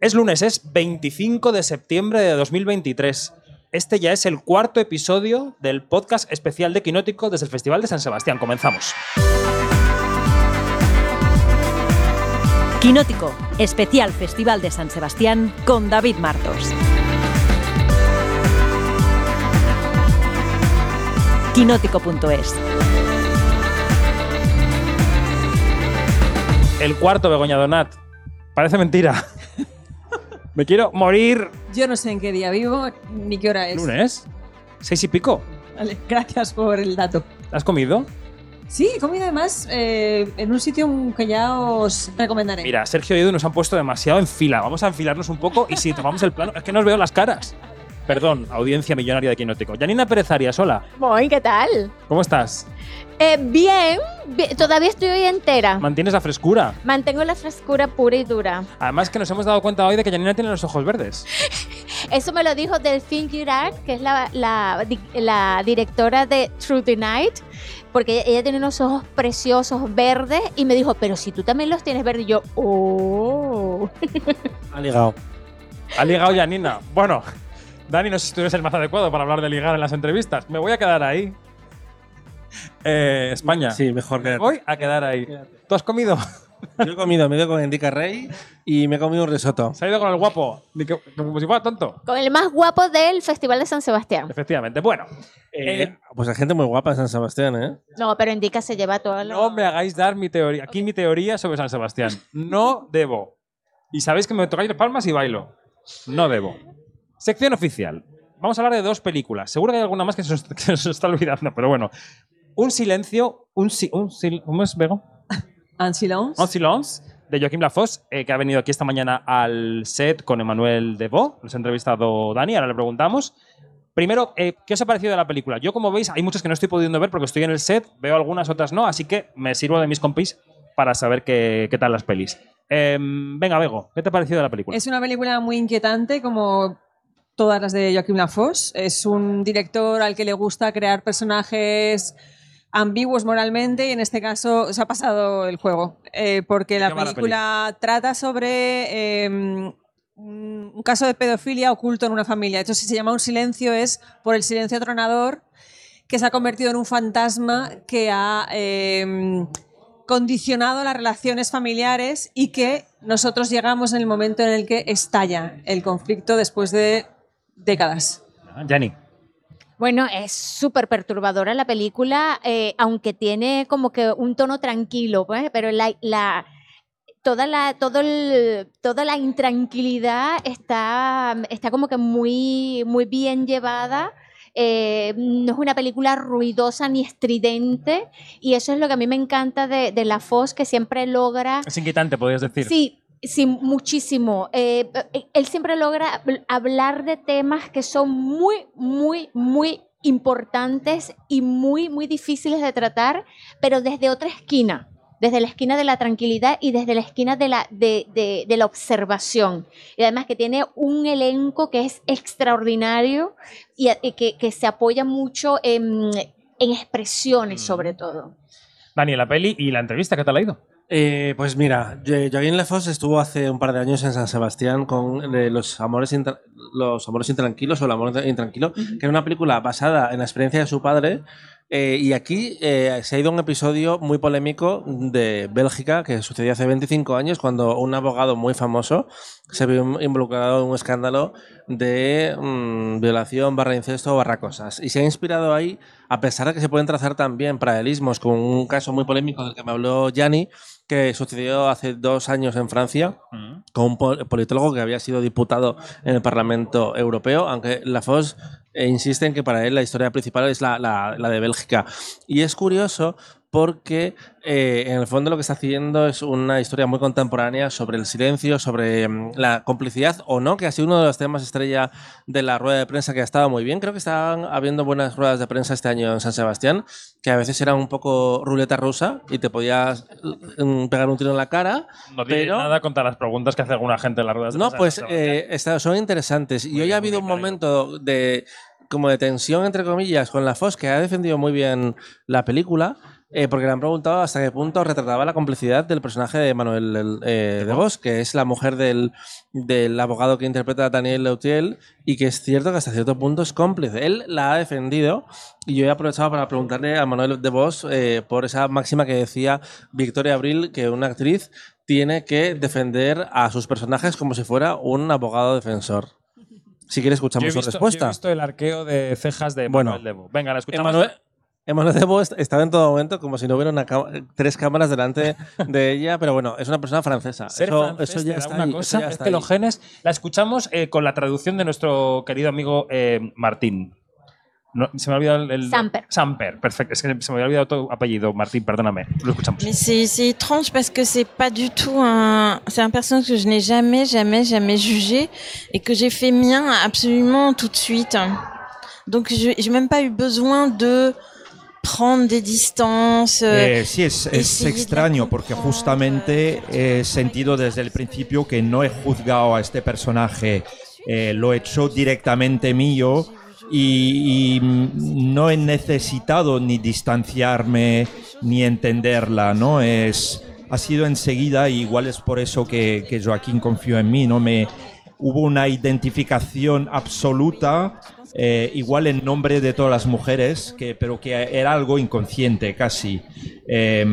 Es lunes, es 25 de septiembre de 2023. Este ya es el cuarto episodio del podcast especial de Quinótico desde el Festival de San Sebastián. Comenzamos. Quinótico, especial Festival de San Sebastián con David Martos. Quinótico.es El cuarto Begoña Donat. Parece mentira. Me quiero morir. Yo no sé en qué día vivo ni qué hora es. ¿Lunes? ¿Seis y pico? Vale, gracias por el dato. ¿Has comido? Sí, he comido además eh, en un sitio que ya os recomendaré. Mira, Sergio y Edu nos han puesto demasiado en fila. Vamos a enfilarnos un poco y si tomamos el plano, es que no os veo las caras. Perdón, audiencia millonaria de Quinótico. Janina Pérez Arias, hola. Muy, ¿qué tal? ¿Cómo estás? Eh, bien, bien, todavía estoy hoy entera. ¿Mantienes la frescura? Mantengo la frescura pura y dura. Además que nos hemos dado cuenta hoy de que Janina tiene los ojos verdes. Eso me lo dijo Delphine Girard, que es la, la, di- la directora de Through the Night, porque ella tiene unos ojos preciosos verdes y me dijo, pero si tú también los tienes verdes, y yo, oh. Ha ligado. Ha ligado Janina. Bueno, Dani, no sé si tú eres el más adecuado para hablar de ligar en las entrevistas. Me voy a quedar ahí. Eh, España. Sí, mejor que. Voy a quedar ahí. ¿Tú has comido? Yo he comido, me he ido con Indica Rey y me he comido un risotto. ¿Se ha ido con el guapo? Como si fuera tonto. Con el más guapo del Festival de San Sebastián. Efectivamente. Bueno, Eh, Eh, pues hay gente muy guapa en San Sebastián, ¿eh? No, pero Indica se lleva todo lo... no me hagáis dar mi teoría. Aquí mi teoría sobre San Sebastián. No debo. Y sabéis que me tocáis las palmas y bailo. No debo. Sección oficial. Vamos a hablar de dos películas. Seguro que hay alguna más que se nos, que se nos está olvidando, pero bueno. Un silencio. Un, si- un sil- ¿Cómo es, Bego? En silence. Un silence de Joaquim Lafosse, eh, que ha venido aquí esta mañana al set con Emmanuel Devaux. Nos ha entrevistado Dani, ahora le preguntamos. Primero, eh, ¿qué os ha parecido de la película? Yo, como veis, hay muchas que no estoy pudiendo ver porque estoy en el set, veo algunas, otras no, así que me sirvo de mis compis para saber qué, qué tal las pelis. Em, venga, Bego, ¿qué te ha parecido de la película? Es una película muy inquietante, como todas las de Joaquim Lafosse. Es un director al que le gusta crear personajes ambiguos moralmente y en este caso se ha pasado el juego, eh, porque la película trata sobre eh, un caso de pedofilia oculto en una familia. Entonces, si se llama Un silencio es por el silencio atronador que se ha convertido en un fantasma que ha eh, condicionado las relaciones familiares y que nosotros llegamos en el momento en el que estalla el conflicto después de décadas. Jenny. Bueno, es súper perturbadora la película, eh, aunque tiene como que un tono tranquilo, pues, pero la, la- toda, la, todo el- toda la intranquilidad está, está como que muy, muy bien llevada. eh, no es una película ruidosa ni estridente y eso es lo que a mí me encanta de, de La Foz, que siempre logra Es inquietante, podrías decir. Sí, sí, muchísimo. Eh, eh, él siempre logra habl- hablar de temas que son muy, muy, muy importantes y muy, muy difíciles de tratar, pero desde otra esquina, desde la esquina de la tranquilidad y desde la esquina de la, de, de- de la observación. Y además que tiene un elenco que es extraordinario y, que, que se apoya mucho en, en expresiones sobre todo. Dani, la peli y la entrevista, ¿qué tal ha ido? Eh, pues mira, Jo- Joaquín Lafosse estuvo hace un par de años en San Sebastián con eh, Los Amores Intra- Los Amores Intranquilos o El Amor Intranquilo, que era una película basada en la experiencia de su padre. eh, y aquí eh, se ha ido un episodio muy polémico de Bélgica que sucedió hace 25 años cuando un abogado muy famoso se vio involucrado en un escándalo de mm, violación barra incesto barra cosas. Y se ha inspirado ahí, a pesar de que se pueden trazar también paralelismos con un caso muy polémico del que me habló Gianni, que sucedió hace dos años en Francia con un pol- politólogo que había sido diputado en el Parlamento Europeo, aunque Lafosse eh, insiste en que para él la historia principal es la, la- la de Bélgica. Y es curioso porque eh, en el fondo lo que está haciendo es una historia muy contemporánea sobre el silencio, sobre mm, la complicidad o no, que ha sido uno de los temas estrella de la rueda de prensa que ha estado muy bien. Creo que estaban habiendo buenas ruedas de prensa este año en San Sebastián, que a veces eran un poco ruleta rusa y te podías mm, pegar un tiro en la cara. No tiene Pero- nada contra las preguntas que hace alguna gente en las ruedas de No, prensa de pues eh, está- son interesantes. Y hoy bien, ha habido un alegro. momento de como de tensión, entre comillas, con la FOS, que ha defendido muy bien la película. Eh, porque le han preguntado hasta qué punto retrataba la complicidad del personaje de Manuel el- eh, de Vos, que es la mujer del, del abogado que interpreta a Daniel Leutiel, y que es cierto que hasta cierto punto es cómplice. Él la ha defendido, y yo he aprovechado para preguntarle a Manuel de Vos eh, por esa máxima que decía Victoria Abril, que una actriz tiene que defender a sus personajes como si fuera un abogado defensor. Si quieres, Yo he escuchamos visto, su yo he respuesta. visto el arqueo de cejas de Bueno. Manuel Debo. Venga, la escuchamos. Emanuel, Emanuel Debo est- estaba en todo momento como si no hubiera una tres cámaras delante de ella, pero bueno, es una persona francesa. Ser eso, francés eso ya está una ahí, eso cosa, ya es está que ahí. los genes la escuchamos eh, con la traducción de nuestro querido amigo eh, Martín. No, se me ha olvidado el, el- Samper. Samper, perfecto. Es que se me había olvidado tu apellido, Martín, perdóname. Lo escuchamos. Mais c'est étrange parce que c'est pas du tout un. C'est un personnage que je n'ai jamais, jamais, jamais jugé et que j'ai fait mien absolument tout de suite. Donc je j'ai même pas eu besoin de prendre des distances. euh, Eh, sí, es, es extraño porque justamente he sentido desde el principio que no he juzgado a este personaje, eh, lo he hecho directamente mío y, y, no he necesitado ni distanciarme ni entenderla, ¿no? Es, ha sido enseguida y igual es por eso que, que Joaquín confió en mí, ¿no? Me, hubo una identificación absoluta, eh, igual en nombre de todas las mujeres, que, pero que era algo inconsciente casi. Eh,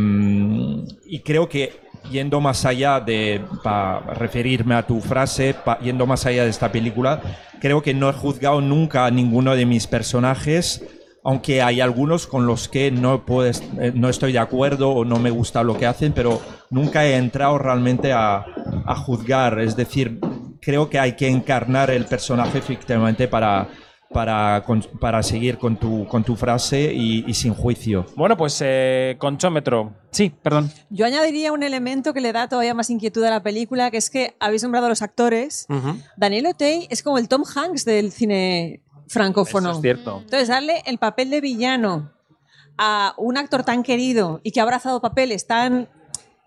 y creo que yendo más allá de, para referirme a tu frase, pa- yendo más allá de esta película, creo que no he juzgado nunca a ninguno de mis personajes. Aunque hay algunos con los que no, puedes, eh, no estoy de acuerdo o no me gusta lo que hacen, pero nunca he entrado realmente a, a juzgar. Es decir, creo que hay que encarnar el personaje efectivamente para, para, con- para seguir con tu, con tu frase y, y sin juicio. Bueno, pues eh, conchómetro. Sí, perdón. Yo añadiría un elemento que le da todavía más inquietud a la película, que es que habéis nombrado a los actores. Daniel Otey es como el Tom Hanks del cine francófono. Eso es cierto. Entonces, darle el papel de villano a un actor tan querido y que ha abrazado papeles tan,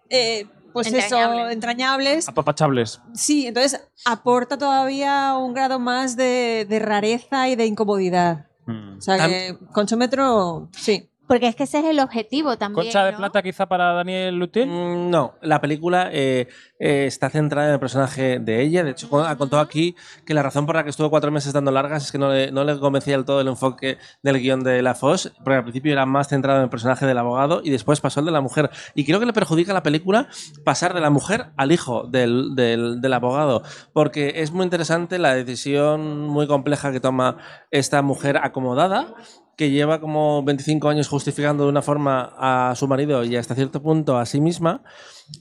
eh, pues eso, Entrañables. entrañables, Apapachables. sí, entonces aporta todavía un grado más de, de rareza y de incomodidad. Mm. O sea que Conchómetro, sí. Porque es que ese es el objetivo también. Concha de ¿no? plata quizá para Daniel Lutil. Mm, No, la película eh, eh, está centrada en el personaje de ella. De hecho, ha contado aquí que la razón por la que estuvo cuatro meses dando largas es que no le, no le convencía del todo el enfoque del guion de la Foss, porque al principio era más centrado en el personaje del abogado y después pasó el de la mujer. Y creo que le perjudica a la película pasar de la mujer al hijo del, del- del abogado, porque es muy interesante la decisión muy compleja que toma esta mujer acomodada que lleva como 25 años justificando de una forma a su marido y hasta cierto punto a sí misma.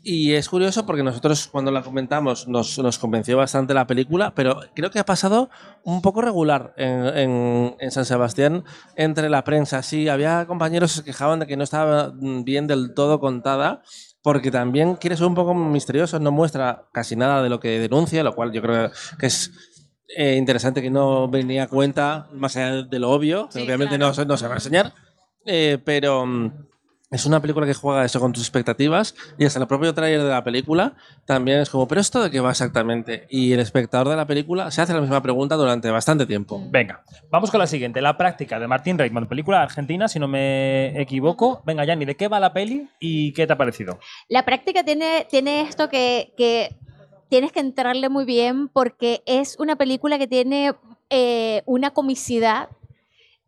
Y es curioso porque nosotros cuando la comentamos nos, nos convenció bastante la película, pero creo que ha pasado un poco regular en, en- en San Sebastián entre la prensa. Sí, había compañeros que se quejaban de que no estaba bien del todo contada. Porque también quiere ser un poco misterioso, no muestra casi nada de lo que denuncia, lo cual yo creo que es eh, interesante que no venía a cuenta, más allá de lo obvio, que Sí, obviamente claro. no, se- no se va a enseñar, eh, pero mm, es una película que juega eso con tus expectativas y hasta el propio trailer de la película también es como, pero esto de qué va exactamente? Y el espectador de la película se hace la misma pregunta durante bastante tiempo. Venga, vamos con la siguiente. La práctica de Martín Reitman, película argentina, si no me equivoco. Venga, Yanni, ¿de qué va la peli y qué te ha parecido? La práctica tiene, tiene esto que, que tienes que entrarle muy bien porque es una película que tiene eh, una comicidad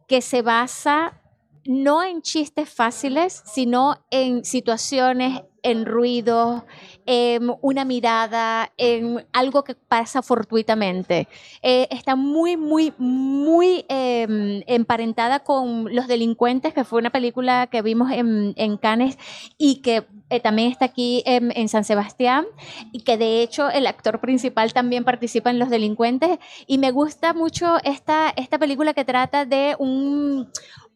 que se basa no en chistes fáciles, sino en situaciones, en ruidos, en una mirada, en algo que pasa fortuitamente. Eh, está muy, muy, muy eh, emparentada con Los Delincuentes, que fue una película que vimos en, en Cannes y que eh, también está aquí en, en San Sebastián y que de hecho el actor principal también participa en Los Delincuentes y me gusta mucho esta, esta película que trata de un,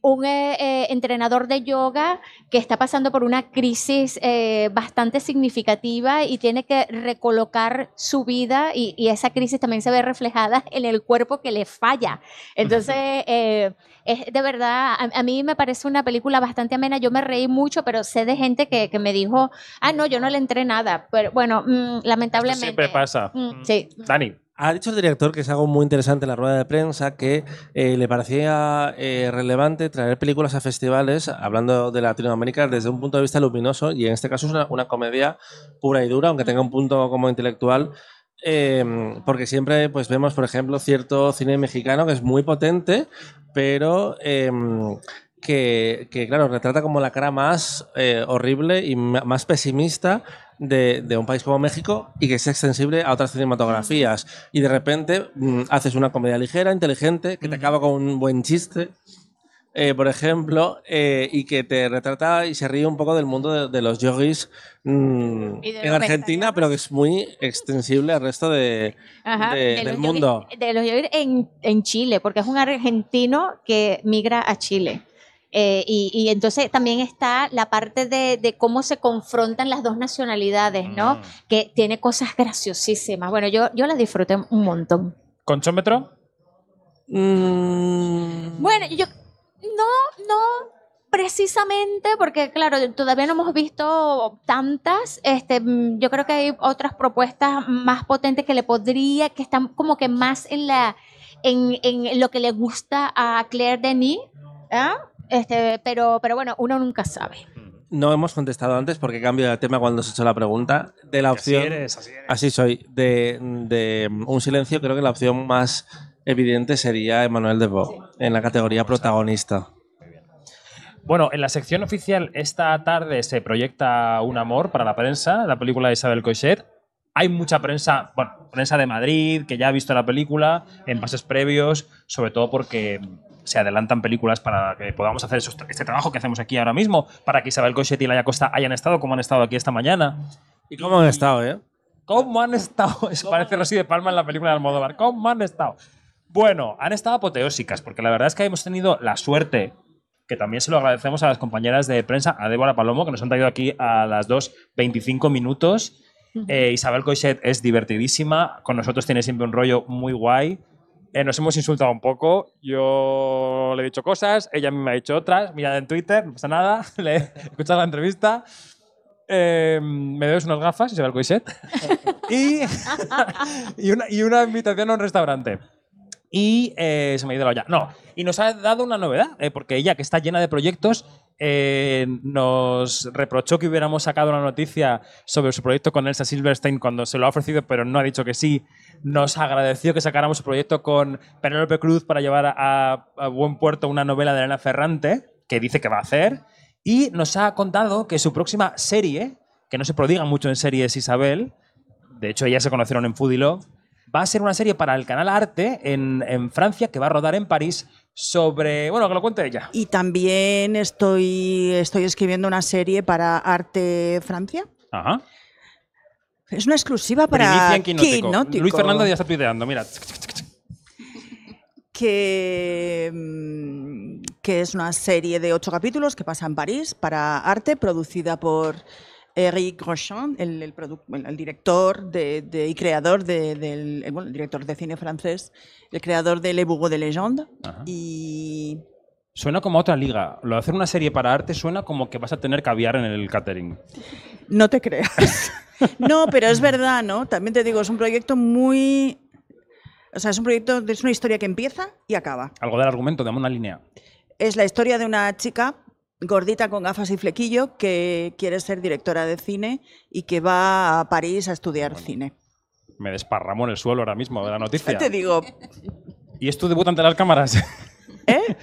un eh, eh, entrenador de yoga que está pasando por una crisis eh, bastante significativa y tiene que recolocar su vida y, y esa crisis también se ve reflejada en el cuerpo que le falla. Entonces, eh, es de verdad, a, a mí me parece una película bastante amena. Yo me reí mucho, pero sé de gente que, que me dijo, ah, no, yo no le entré nada. Pero bueno, mm, lamentablemente. Esto siempre pasa. Mm, sí. Dani, Ha dicho el director que es algo muy interesante en la rueda de prensa, que eh, le parecía eh, relevante traer películas a festivales, hablando de Latinoamérica, desde un punto de vista luminoso, y en este caso es una, comedia pura y dura, aunque tenga un punto como intelectual, eh, porque siempre pues vemos, por ejemplo, cierto cine mexicano que es muy potente, pero eh, que, que, claro, retrata como la cara más eh, horrible y más pesimista de, de un país como México y que es extensible a otras cinematografías. Y de repente mm, haces una comedia ligera, inteligente, que te acaba con un buen chiste. eh, por ejemplo, eh, y que te retrata y se ríe un poco del mundo de, de los yogis mm, de en los Argentina, pero que es muy extensible al resto de, Ajá, del mundo. yogis- de los yogis en, en Chile, porque es un argentino que migra a Chile. Eh, y, y entonces también está la parte de, de cómo se confrontan las dos nacionalidades, ¿no? Mm. Que tiene cosas graciosísimas. Bueno, yo, yo la disfruté un montón. ¿Conchómetro? Mm, Bueno, yo no, no precisamente porque claro, todavía no hemos visto tantas. Este, mm, yo creo que hay otras propuestas más potentes que le podría, que están como que más en la, en, en lo que le gusta a Claire Denis. ¿ah? Este, pero, pero bueno, uno nunca sabe. No hemos contestado antes porque cambio de tema cuando se ha hecho la pregunta. De la Así opción. eres, así eres. Así soy. De, de un silencio, creo que la opción más evidente sería Emmanuel Debo en la categoría protagonista. Bueno, en la sección oficial esta tarde se proyecta Un amor para la prensa, la película de Isabel Coixet. Hay mucha prensa, bueno, prensa de Madrid que ya ha visto la película en pases previos, sobre todo porque se adelantan películas para que podamos hacer esos- este trabajo que hacemos aquí ahora mismo, para que Isabel Coixet y Laia Costa hayan estado como han estado aquí esta mañana. ¿Y cómo han estado, eh? ¿Cómo han estado? Eso parece Rosy de Palma en la película de Almodóvar. ¿Cómo han estado? Bueno, han estado apoteósicas, porque la verdad es que hemos tenido la suerte, que también se lo agradecemos a las compañeras de prensa, a Débora Palomo, que nos han traído aquí a las 2.25 minutos. Eh, Isabel Coixet es divertidísima, con nosotros tiene siempre un rollo muy guay. Eh, nos hemos insultado un poco. Yo le he dicho cosas, ella a mí me ha dicho otras. Mirad en Twitter, no pasa nada. Le he escuchado la entrevista. Eh, me debes unas gafas, Isabel Coixet. y, y, una, y una invitación a un restaurante. Y eh, se me ha ido la olla. No, y nos ha dado una novedad, eh, porque ella, que está llena de proyectos, eh, nos reprochó que hubiéramos sacado una noticia sobre su proyecto con Elsa Silverstein cuando se lo ha ofrecido, pero no ha dicho que sí. Nos agradeció que sacáramos su proyecto con Penélope Cruz para llevar a, a buen puerto una novela de Elena Ferrante, que dice que va a hacer. Y nos ha contado que su próxima serie, que no se prodiga mucho en series Isabel, de hecho ellas se conocieron en Foodie Love, va a ser una serie para el canal Arte en, en Francia que va a rodar en París sobre. Bueno, que lo cuente ella. Y también estoy, estoy escribiendo una serie para Arte Francia. Ajá. Es una exclusiva para Quinótico. Luis Fernando ya está tuiteando, mira. que, mm, que es una serie de ocho capítulos que pasa en París para Arte, producida por Eric Rochon, el, el el director de, de- y creador de- del el, bueno, el director de cine francés, el creador de Le Bourreau de Légende. Ajá. Y Suena como a otra liga. Lo de hacer una serie para arte suena como que vas a tener caviar en el catering. No te creas. No, pero es verdad, ¿no? También te digo, es un proyecto muy... O sea, es un proyecto, es una historia que empieza y acaba. Algo del argumento, dame una línea. Es la historia de una chica gordita con gafas y flequillo que quiere ser directora de cine y que va a París a estudiar cine. Me desparramo en el suelo ahora mismo de la noticia. Te digo, ¿Y es tu debut ante las cámaras? ¿eh?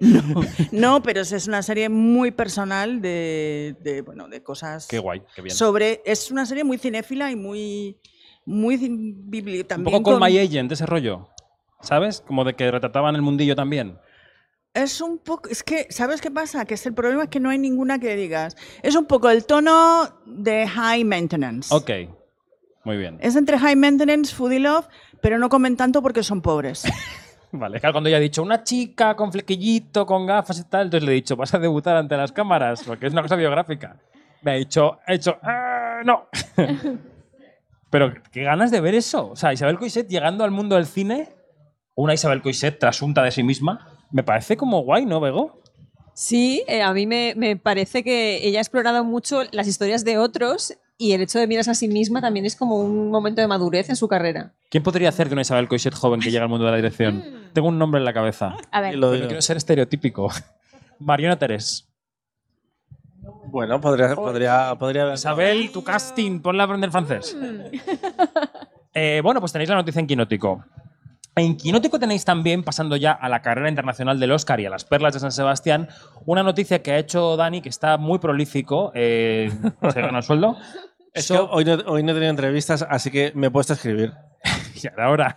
No, no, pero es- una serie muy personal de, de, bueno, de cosas Qué guay, qué bien. sobre... Es una serie muy cinéfila y muy... muy bibli- Un poco con con- My Agent, ese rollo. ¿Sabes? Como de que retrataban el mundillo también. Es un poco, es que, ¿sabes qué pasa? Que es el problema es que no hay ninguna que digas. Es un poco el tono de high maintenance. Ok. Muy bien. Es entre high maintenance, foodie love, pero no comen tanto porque son pobres. Vale, claro, cuando ella ha dicho una chica con flequillito, con gafas y tal, entonces le he dicho, vas a debutar ante las cámaras, porque es una cosa biográfica. Me ha dicho, he hecho, "Ah, no. Pero qué ganas de ver eso. O sea, Isabel Coixet llegando al mundo del cine, una Isabel Coixet trasunta de sí misma, me parece como guay, ¿no, Bego? Sí, eh, a mí me, me parece que ella ha explorado mucho las historias de otros y el hecho de mirarse a sí misma también es como un momento de madurez en su carrera. ¿Quién podría hacer de una Isabel Coixet joven que llega al mundo de la dirección? Tengo un nombre en la cabeza. A ver. Lo quiero ser estereotípico. Mariona Terés. Bueno, podría, podría, podría haber. Isabel, tu casting, ponla a aprender francés. Eh, bueno, pues tenéis la noticia en Quinótico. En Quinótico tenéis también, pasando ya a la carrera internacional del Oscar y a las perlas de San Sebastián, una noticia que ha hecho Dani, que está muy prolífico, eh, se gana el sueldo. Es que So- hoy no, hoy no he tenido entrevistas, así que me he puesto a escribir. y ahora.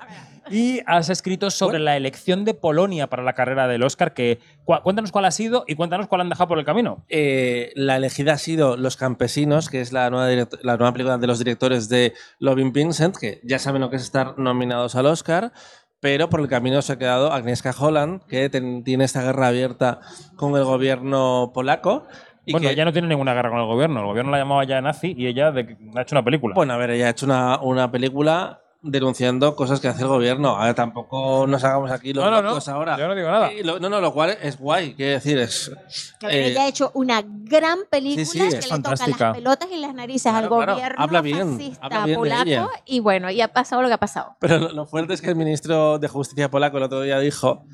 Y has escrito sobre la elección de Polonia para la carrera del Oscar, que cuéntanos cuál ha sido y cuéntanos cuál han dejado por el camino. Eh, la elegida ha sido Los Campesinos, que es la nueva, la nueva película de los directores de Loving Vincent, que ya saben lo que es estar nominados al Oscar, pero por el camino se ha quedado Agnieszka Holland, que ten- tiene esta guerra abierta con el gobierno polaco. Y bueno, que, ella no tiene ninguna guerra con el gobierno. El gobierno la llamaba ya nazi y ella de- ha hecho una película. Bueno, a ver, ella ha hecho una, una película denunciando cosas que hace el gobierno. A ver, tampoco nos hagamos aquí los no, no, no. ahora. Yo no digo nada. Eh, lo- no, no, lo cual es guay, quiero decir, es... eh, Ella ha hecho una gran película sí, que es le toca las pelotas y las narices Claro, al claro. gobierno Habla bien, fascista habla bien de polaco ella. y bueno, y ha pasado lo que ha pasado. Pero lo, lo fuerte es que el ministro de Justicia polaco el otro día dijo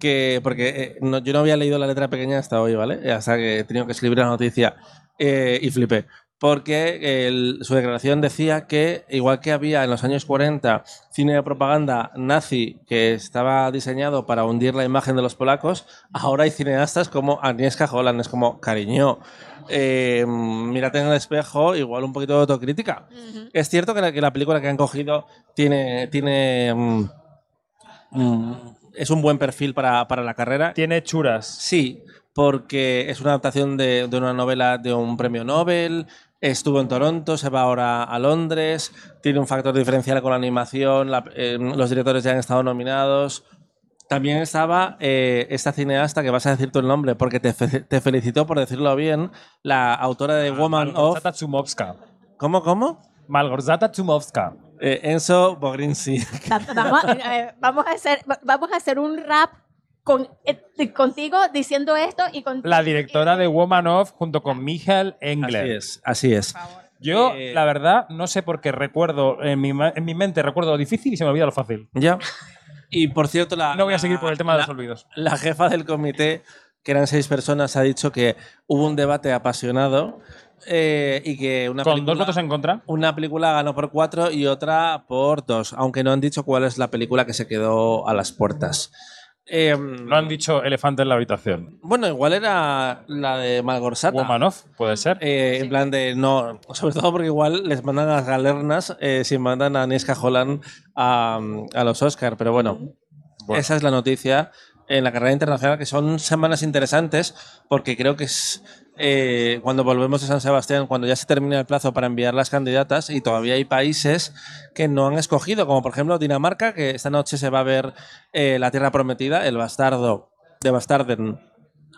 que, porque eh, no- yo no había leído la letra pequeña hasta hoy, ¿vale? Hasta que he tenido que escribir la noticia eh, y flipé. Porque el- su declaración decía que, igual que había en los años 40 cine de propaganda nazi que estaba diseñado para hundir la imagen de los polacos, ahora hay cineastas como Agnieszka Holland. Es como, cariño, eh, mírate en el espejo, igual un poquito de autocrítica. Es cierto que la, que la película que han cogido tiene. tiene mm, mm, es un buen perfil para, para la carrera. Tiene churas. Sí, porque es una adaptación de, de una novela de un premio Nobel. Estuvo en Toronto, se va ahora a Londres. Tiene un factor diferencial con la animación. la- eh, los directores ya han estado nominados. También estaba eh, esta cineasta que vas a decir tu el nombre porque te, fe- te felicitó por decirlo bien, la autora de Woman of. Malgorzata Chumowska. ¿Cómo, cómo? Malgorzata Chumowska. Eh, Enzo Vamos, a- eh, vamos a hacer, va- vamos a hacer un rap con, eh, contigo diciendo esto y con La directora de Woman of junto con Michael Engler. Así es, así es. Yo, Eh, la verdad, no sé por qué recuerdo, en mi, en mi mente recuerdo lo difícil y se me olvida lo fácil. Ya. Y por cierto, la. No voy a seguir por el tema de la- los olvidos. La jefa del comité, que eran seis personas, ha dicho que hubo un debate apasionado eh, y que una Con película, dos votos en contra. una película ganó por cuatro y otra por dos, aunque no han dicho cuál es la película que se quedó a las puertas. Eh, No han dicho elefante en la habitación. bueno, igual era la de Malgorzata. Woman of, puede ser. Eh, En plan de no, sobre todo porque igual les mandan a las galernas eh, si mandan a Agnieszka Holland a, a los Oscar, pero bueno, Bueno. esa es la noticia en la carrera internacional, que son semanas interesantes porque creo que es eh, cuando volvemos a San Sebastián, cuando ya se termina el plazo para enviar las candidatas y todavía hay países que no han escogido, como por ejemplo Dinamarca, que esta noche se va a ver eh, La Tierra Prometida, el bastardo de Bastarden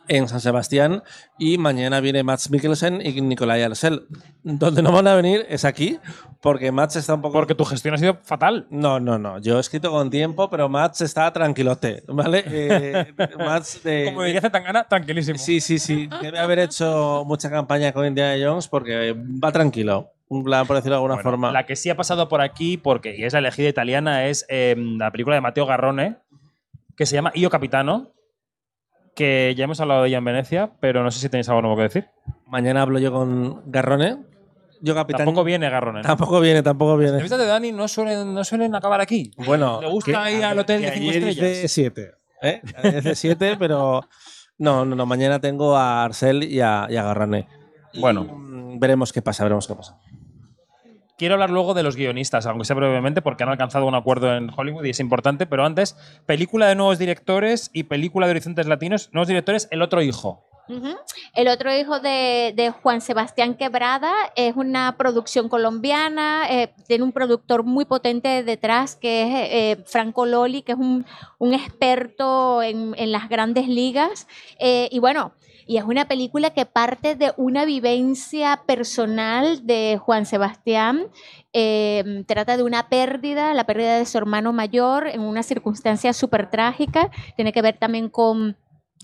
en San Sebastián y mañana viene Mats Mikkelsen y Nicolai Arsel. Donde no van a venir es aquí, porque Mats está un poco... Porque tu gestión ha sido fatal. No, no, no. Yo he escrito con tiempo, pero Mats está tranquilote, ¿vale? Eh, Mats de... Como diría Zetangana, tranquilísimo. Sí, sí, sí. Debe haber hecho mucha campaña con Indiana Jones porque va tranquilo. Un plan, por decirlo de alguna Bueno, forma. La que sí ha pasado por aquí, porque y es la elegida italiana, es eh, la película de Matteo Garrone, que se llama Io Capitano, que ya hemos hablado de ella en Venecia, pero no sé si tenéis algo nuevo que decir. Mañana hablo yo con Garrone. Yo, capitán. Tampoco viene Garrone. ¿no? Tampoco viene, tampoco Las viene. entrevistas de Dani no suelen, no suelen acabar aquí. Bueno, Le gusta ir al hotel de cinco ayer estrellas. hice siete. ¿eh? Ayer hice siete, pero no, no, no. Mañana tengo a Arcel y a, y a Garrone. Y, Bueno. mm, veremos qué pasa, veremos qué pasa. Quiero hablar luego de los guionistas, aunque sea brevemente, porque han alcanzado un acuerdo en Hollywood y es importante, pero antes, película de nuevos directores y película de horizontes latinos. Nuevos directores, El otro hijo. El otro hijo de, Juan Sebastián Quebrada es una producción colombiana, eh, tiene un productor muy potente detrás que es eh, Franco Loli, que es un, experto en, en las grandes ligas. Eh, y bueno, y es una película que parte de una vivencia personal de Juan Sebastián. Eh, trata de una pérdida, la pérdida de su hermano mayor en una circunstancia súper trágica. Tiene que ver también con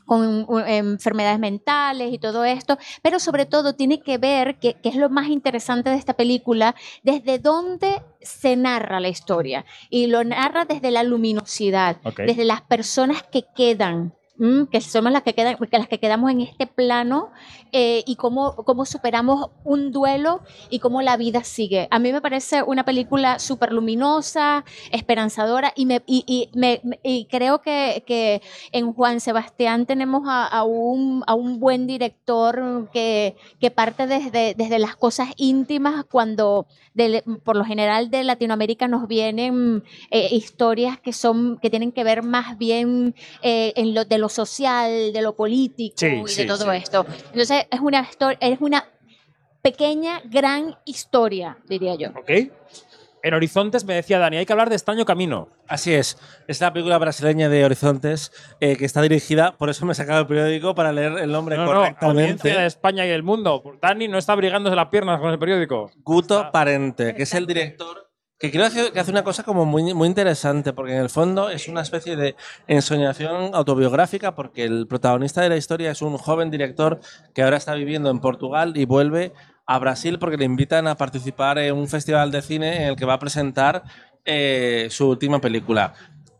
con enfermedades mentales y todo esto, pero sobre todo tiene que ver, que, que es lo más interesante de esta película, desde dónde se narra la historia. Y lo narra desde la luminosidad, desde las personas que quedan. ¿M? que somos las que, quedan, que las que quedamos en este plano eh, y cómo, cómo superamos un duelo y cómo la vida sigue. A mí me parece una película súper luminosa, esperanzadora y, me, y, me- creo que, que en Juan Sebastián tenemos a, un, a un buen director que, que parte desde, desde las cosas íntimas cuando por lo general de Latinoamérica nos vienen eh, historias que son que tienen que ver más bien eh, en lo, de lo social, de lo político Sí, y sí, de todo sí. esto. Entonces es una es una pequeña gran historia, diría yo. ¿Ok? En Horizontes me decía Dani, hay que hablar de Extraño Camino. Así es. Es la película brasileña de Horizontes eh, que está dirigida, por eso me he sacado el periódico para leer el nombre No, no, correctamente. audiencia de España y del mundo. Dani no está abrigándose las piernas con el periódico. Guto Parente, que es el director que creo que hace una cosa como muy, muy interesante, porque en el fondo es una especie de ensoñación autobiográfica, porque el protagonista de la historia es un joven director que ahora está viviendo en Portugal y vuelve a Brasil porque le invitan a participar en un festival de cine en el que va a presentar eh, su última película.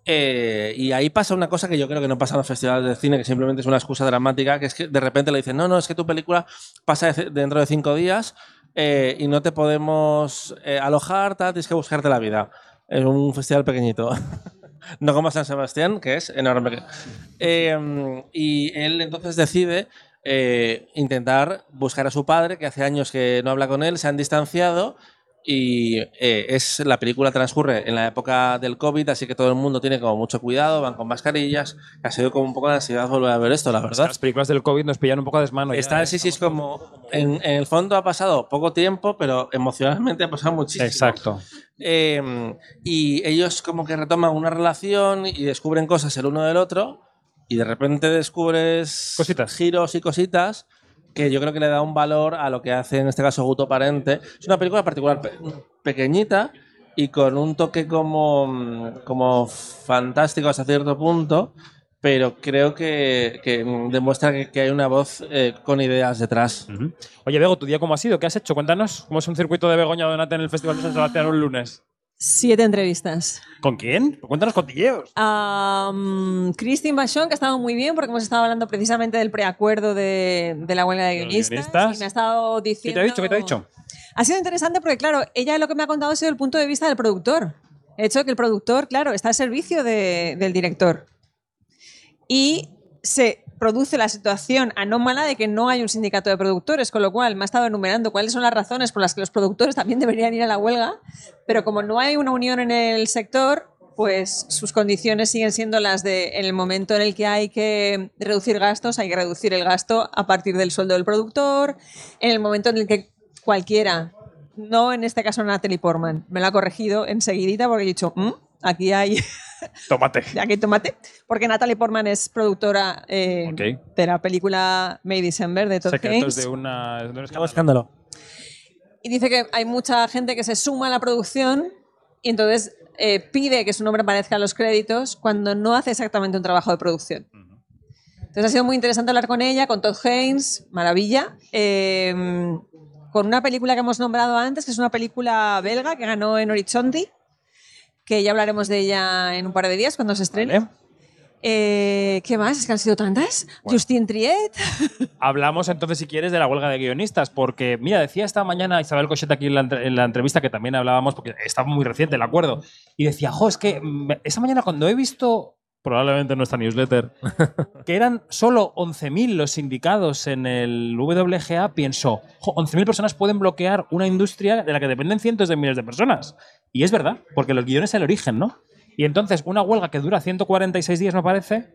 Eh, y ahí pasa una cosa que yo creo que no pasa en los festivales de cine, que simplemente es una excusa dramática, que es que de repente le dicen, no, no, es que tu película pasa de- dentro de cinco días eh, y no te podemos eh, alojar, tienes que buscarte la vida. En un festival pequeñito. no como San Sebastián, que es enorme. Eh, y él entonces decide eh, intentar buscar a su padre, que hace años que no habla con él, se han distanciado y eh, es la película transcurre en la época del COVID, así que todo el mundo tiene como mucho cuidado, van con mascarillas. Ha sido como un poco de ansiedad volver a ver esto, la verdad. Las películas del COVID nos pillan un poco a desmano. ya, Está, ¿eh? sí, sí, es como. En, en el fondo ha pasado poco tiempo, pero emocionalmente ha pasado muchísimo. Exacto. Eh, y ellos, como que retoman una relación y descubren cosas el uno del otro, y de repente descubres Cositas. giros y cositas que yo creo que le da un valor a lo que hace en este caso Guto Parente. Es una película particular, pe- pequeñita y con un toque como, como fantástico hasta cierto punto, pero creo que, que, demuestra que, que hay una voz eh, con ideas detrás. Ujú. Oye, Bego, ¿tu día cómo ha sido? ¿Qué has hecho? Cuéntanos. ¿Cómo es un circuito de Begoña Donate en el Festival de San Sebastián un lunes? Siete entrevistas. ¿Con quién? Cuéntanos cotilleos. Um, Christine Bachon, que ha estado muy bien porque hemos estado hablando precisamente del preacuerdo de, de la huelga de guionistas. guionistas. Y me ha estado ¿Qué diciendo. te ha dicho? ¿Qué te ha dicho? Ha sido interesante porque, claro, ella lo que me ha contado ha sido el punto de vista del productor. El hecho de que el productor, claro, está al servicio de- del director. Y se produce la situación anómala de que no hay un sindicato de productores, con lo cual me ha estado enumerando cuáles son las razones por las que los productores también deberían ir a la huelga, pero como no hay una unión en el sector, pues sus condiciones siguen siendo las de en el momento en el que hay que reducir gastos, hay que reducir el gasto a partir del sueldo del productor, en el momento en el que cualquiera, no en este caso Natalie Portman, me lo ha corregido enseguidita porque he dicho, "Mm, aquí hay Tómate. aquí hay tomate, porque Natalie Portman es productora eh, de la película May December de Todd Secretos Haynes. de una. de un escándalo. escándalo. Y dice que hay mucha gente que se suma a la producción y entonces eh, pide que su nombre aparezca en los créditos cuando no hace exactamente un trabajo de producción. Entonces ha sido muy interesante hablar con ella, con Todd Haynes, maravilla. eh, con una película que hemos nombrado antes, que es una película belga que ganó en Horizonte, que ya hablaremos de ella en un par de días cuando se estrene. Vale. Eh, ¿Qué más? Es que han sido tantas. Justine Triet. Hablamos entonces, si quieres, de la huelga de guionistas, porque, mira, decía esta mañana Isabel Cochet aquí en la, entre- en la entrevista que también hablábamos, porque estaba muy reciente el acuerdo, y decía, jo, es que mm, esa mañana cuando he visto, probablemente en nuestra newsletter, que eran solo 11.000 los sindicados en el WGA, pienso, jo, 11.000 personas pueden bloquear una industria de la que dependen cientos de miles de personas. Y es verdad, porque los guiones es el origen, ¿no? Y entonces, una huelga que dura 146 días, me parece,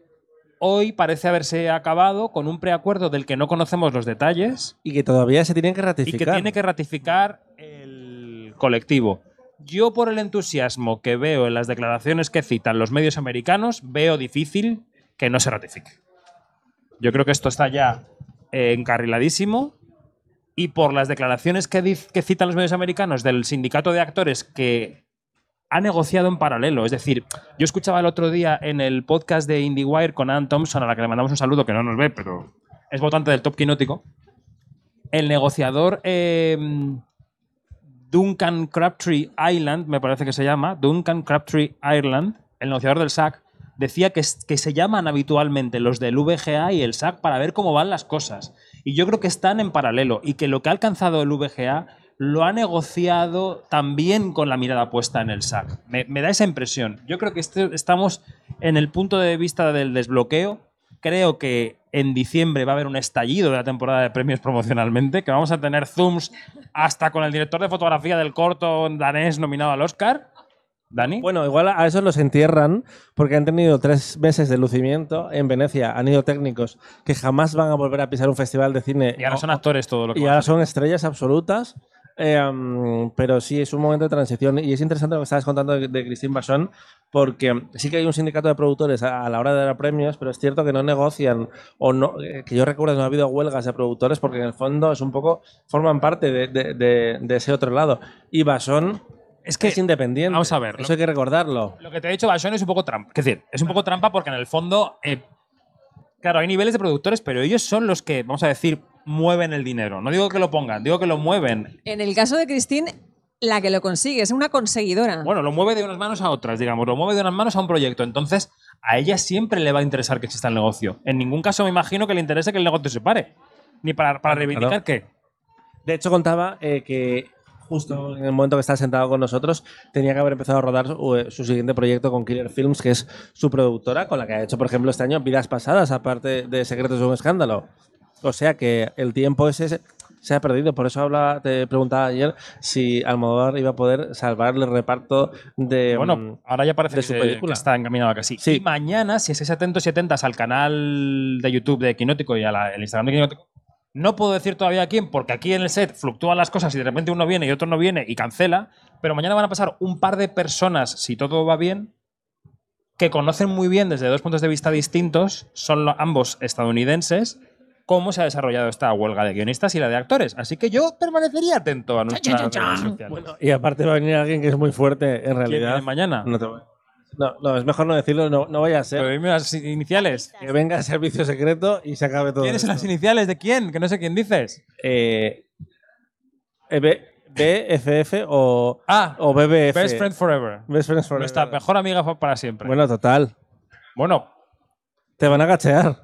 hoy parece haberse acabado con un preacuerdo del que no conocemos los detalles Y que todavía se tienen que y ratificar. que tiene que ratificar el colectivo. Yo, por el entusiasmo que veo en las declaraciones que citan los medios americanos, veo difícil que no se ratifique. Yo creo que esto está ya eh, encarriladísimo y por las declaraciones que, que citan los medios americanos del sindicato de actores que ha negociado en paralelo. Es decir, yo escuchaba el otro día en el podcast de IndieWire con Ann Thompson, a la que le mandamos un saludo, que no nos ve, pero es votante del top quinótico. El negociador eh, Duncan Crabtree Island, me parece que se llama, Duncan Crabtree Ireland, el negociador del SAC, decía que, que se llaman habitualmente los del VGA y el SAC para ver cómo van las cosas. Y yo creo que están en paralelo y que lo que ha alcanzado el VGA lo ha negociado también con la mirada puesta en el SAC. Me, da esa impresión. Yo creo que este- estamos en el punto de vista del desbloqueo. Creo que en diciembre va a haber un estallido de la temporada de premios promocionalmente, que vamos a tener zooms hasta con el director de fotografía del corto danés nominado al Oscar. Dani. Bueno, igual a esos los entierran porque han tenido tres meses de lucimiento en Venecia. Han ido técnicos que jamás van a volver a pisar un festival de cine. y ahora son actores todo lo que Y ahora son estrellas absolutas. Eh, mm, pero sí, es un momento de transición. Y es interesante lo que estabas contando de, de Christine Basson, porque sí que hay un sindicato de productores a, a la hora de dar premios, pero es cierto que no negocian, o no, eh, que yo recuerdo que no ha habido huelgas de productores, porque en el fondo es un poco, forman parte de, de- de- de ese otro lado. Y Basson Es que, es independiente. vamos a ver, Eso lo- hay que recordarlo. Lo que te he dicho, Bashon, es un poco trampa. Es decir, es un poco trampa porque en el fondo, eh, claro, hay niveles de productores, pero ellos son los que, vamos a decir, mueven el dinero. No digo que lo pongan, digo que lo mueven. En el caso de Christine, la que lo consigue es una conseguidora. Bueno, lo mueve de unas manos a otras, digamos, lo mueve de unas manos a un proyecto. Entonces, a ella siempre le va a interesar que exista el negocio. En ningún caso me imagino que le interese que el negocio se pare. Ni para, para reivindicar Claro. qué. De hecho, contaba eh, que justo en el momento que está sentado con nosotros, tenía que haber empezado a rodar su, eh, su siguiente proyecto con Killer Films, que es su productora, con la que ha hecho, por ejemplo, este año Vidas Pasadas, aparte de Secretos de un Escándalo. O sea que el tiempo ese se- ha perdido. Por eso hablaba, te preguntaba ayer si Almodóvar iba a poder salvar el reparto de. mm, Bueno, ahora ya parece de que, su película. que está encaminado a que sí. Sí. Y mañana, si estáis atentos y atentas al canal de YouTube de Quinótico y al Instagram de Quinótico, no puedo decir todavía quién, porque aquí en el set fluctúan las cosas y de repente uno viene y otro no viene y cancela, pero mañana van a pasar un par de personas, si todo va bien, que conocen muy bien desde dos puntos de vista distintos, son ambos estadounidenses, cómo se ha desarrollado esta huelga de guionistas y la de actores. Así que yo permanecería atento a nuestras redes sociales. Y aparte va a venir alguien que es muy fuerte, en ¿Quién realidad. viene mañana? No, te voy- no, no, es mejor no decirlo, no, no vaya a ser Pero dime las iniciales. que venga el servicio secreto y se acabe todo. ¿Quiénes son las esto. iniciales de quién? Que no sé quién dices. Eh, eh, B- BFF o, Ah, o BBF. Best Friend Forever. Best Friends Forever. Nuestra mejor amiga para siempre. Bueno, total. Bueno, Te van a cachear.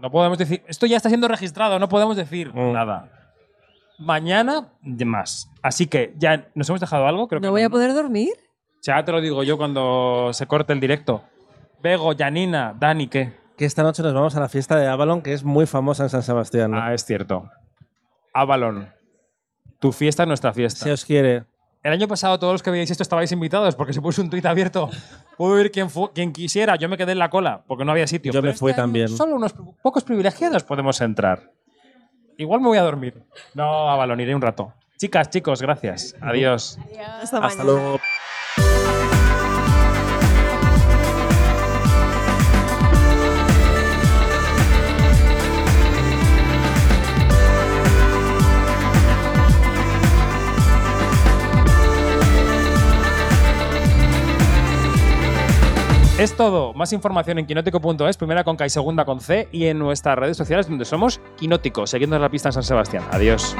no podemos decir. Esto ya está siendo registrado, no podemos decir Mm. nada. Mañana, más. Así que ya nos hemos dejado algo. Creo que ¿No voy a poder dormir? Ya te lo digo yo cuando se corte el directo. Bego, Janina, Dani, ¿qué? Que esta noche nos vamos a la fiesta de Avalon, que es muy famosa en San Sebastián. ¿no? Ah, es cierto. Avalon. Tu fiesta es nuestra fiesta. Si os quiere. El año pasado todos los que veíais esto estabais invitados porque se puso un tuit abierto. Pudo ir quien, quisiera. Yo me quedé en la cola porque no había sitio. Yo Pero me fui este año también. Solo unos pocos privilegiados podemos entrar. Igual me voy a dormir. No, Avalon, iré un rato. Chicas, chicos, gracias. Adiós. Hasta, Hasta luego. Es todo. Más información en quinótico.es, primera con K y segunda con C, y en nuestras redes sociales donde somos Quinótico, siguiendo la pista en San Sebastián. Adiós.